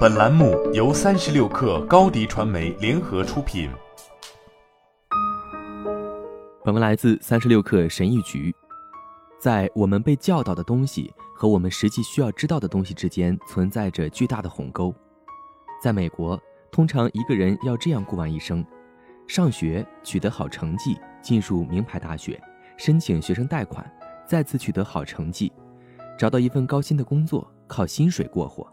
本栏目由三十六氪高低传媒联合出品。本文来自三十六氪神译局。在我们被教导的东西和我们实际需要知道的东西之间存在着巨大的鸿沟。在美国，通常一个人要这样过完一生：上学，取得好成绩，进入名牌大学，申请学生贷款，再次取得好成绩，找到一份高薪的工作，靠薪水过活。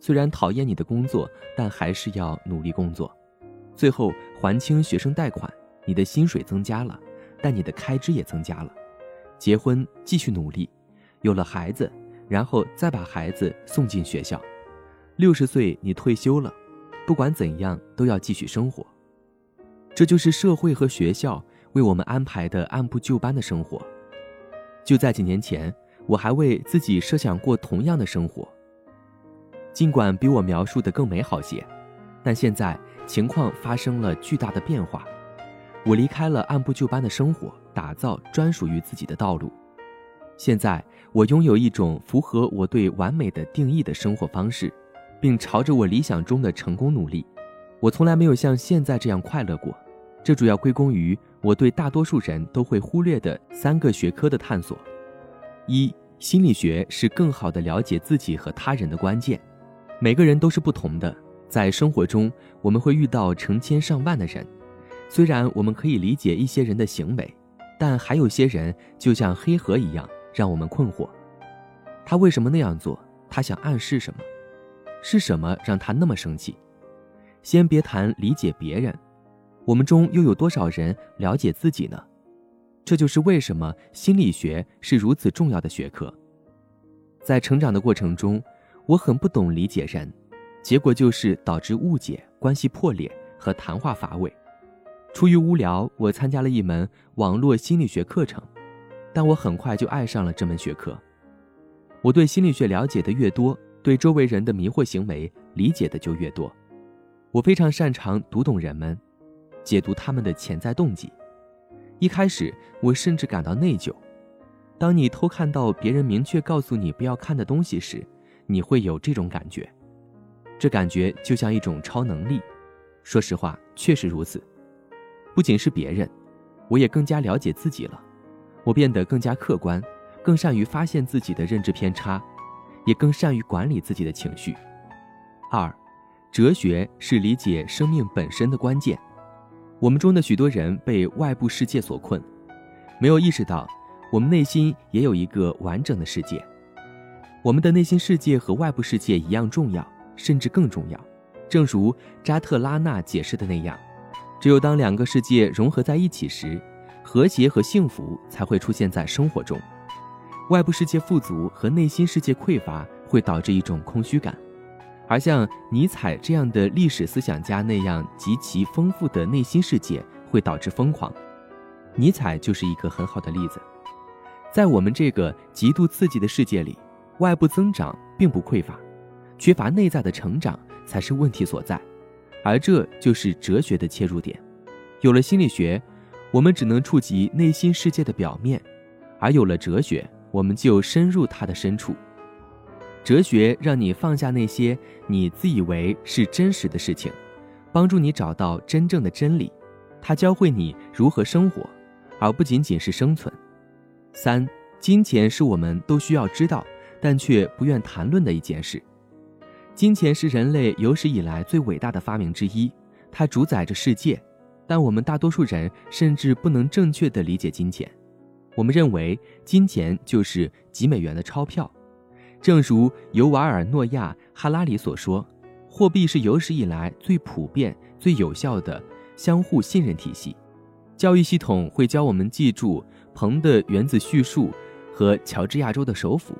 虽然讨厌你的工作，但还是要努力工作，最后还清学生贷款，你的薪水增加了，但你的开支也增加了。结婚，继续努力，有了孩子，然后再把孩子送进学校。六十岁你退休了，不管怎样都要继续生活。这就是社会和学校为我们安排的按部就班的生活。就在几年前，我还为自己设想过同样的生活，尽管比我描述的更美好些，但现在情况发生了巨大的变化。我离开了按部就班的生活，打造专属于自己的道路。现在，我拥有一种符合我对完美的定义的生活方式。并朝着我理想中的成功努力。我从来没有像现在这样快乐过，这主要归功于我对大多数人都会忽略的三个学科的探索。一、心理学是更好的了解自己和他人的关键。每个人都是不同的，在生活中我们会遇到成千上万的人。虽然我们可以理解一些人的行为，但还有些人就像黑盒一样让我们困惑。他为什么那样做？他想暗示什么？是什么让他那么生气？先别谈理解别人，我们中又有多少人了解自己呢？这就是为什么心理学是如此重要的学科。在成长的过程中，我很不懂理解人，结果就是导致误解、关系破裂和谈话乏味。出于无聊，我参加了一门网络心理学课程，但我很快就爱上了这门学科。我对心理学了解的越多。对周围人的迷惑行为理解的就越多，我非常擅长读懂人们，解读他们的潜在动机。一开始，我甚至感到内疚。当你偷看到别人明确告诉你不要看的东西时，你会有这种感觉，这感觉就像一种超能力。说实话，确实如此。不仅是别人，我也更加了解自己了。我变得更加客观，更善于发现自己的认知偏差。也更善于管理自己的情绪。二，哲学是理解生命本身的关键。我们中的许多人被外部世界所困，没有意识到我们内心也有一个完整的世界。我们的内心世界和外部世界一样重要，甚至更重要。正如扎特拉纳解释的那样，只有当两个世界融合在一起时，和谐和幸福才会出现在生活中。外部世界富足和内心世界匮乏会导致一种空虚感，而像尼采这样的历史思想家那样极其丰富的内心世界会导致疯狂。尼采就是一个很好的例子。在我们这个极度刺激的世界里，外部增长并不匮乏，缺乏内在的成长才是问题所在，而这就是哲学的切入点。有了心理学，我们只能触及内心世界的表面，而有了哲学。我们就深入它的深处。哲学让你放下那些你自以为是真实的事情，帮助你找到真正的真理。它教会你如何生活，而不仅仅是生存。三，金钱是我们都需要知道，但却不愿谈论的一件事。金钱是人类有史以来最伟大的发明之一，它主宰着世界，但我们大多数人甚至不能正确的理解金钱。我们认为金钱就是几美元的钞票，正如尤瓦尔·诺亚·哈拉里所说，货币是有史以来最普遍、最有效的相互信任体系。教育系统会教我们记住彭的原子序数和乔治亚州的首府，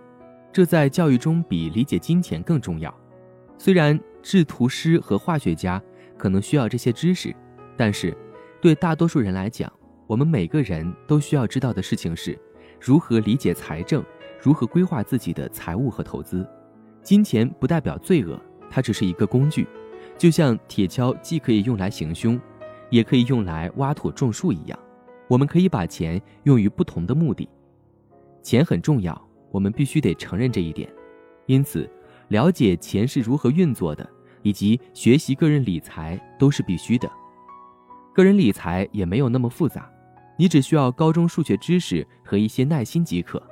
这在教育中比理解金钱更重要。虽然制图师和化学家可能需要这些知识，但是对大多数人来讲，我们每个人都需要知道的事情是，如何理解财政，如何规划自己的财务和投资。金钱不代表罪恶，它只是一个工具，就像铁锹既可以用来行凶，也可以用来挖土种树一样。我们可以把钱用于不同的目的。钱很重要，我们必须得承认这一点。因此，了解钱是如何运作的，以及学习个人理财都是必须的。个人理财也没有那么复杂，你只需要高中数学知识和一些耐心即可。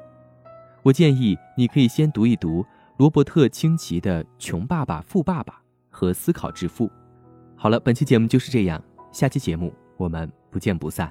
我建议你可以先读一读罗伯特清崎的《穷爸爸富爸爸》和《思考致富》。好了，本期节目就是这样，下期节目我们不见不散。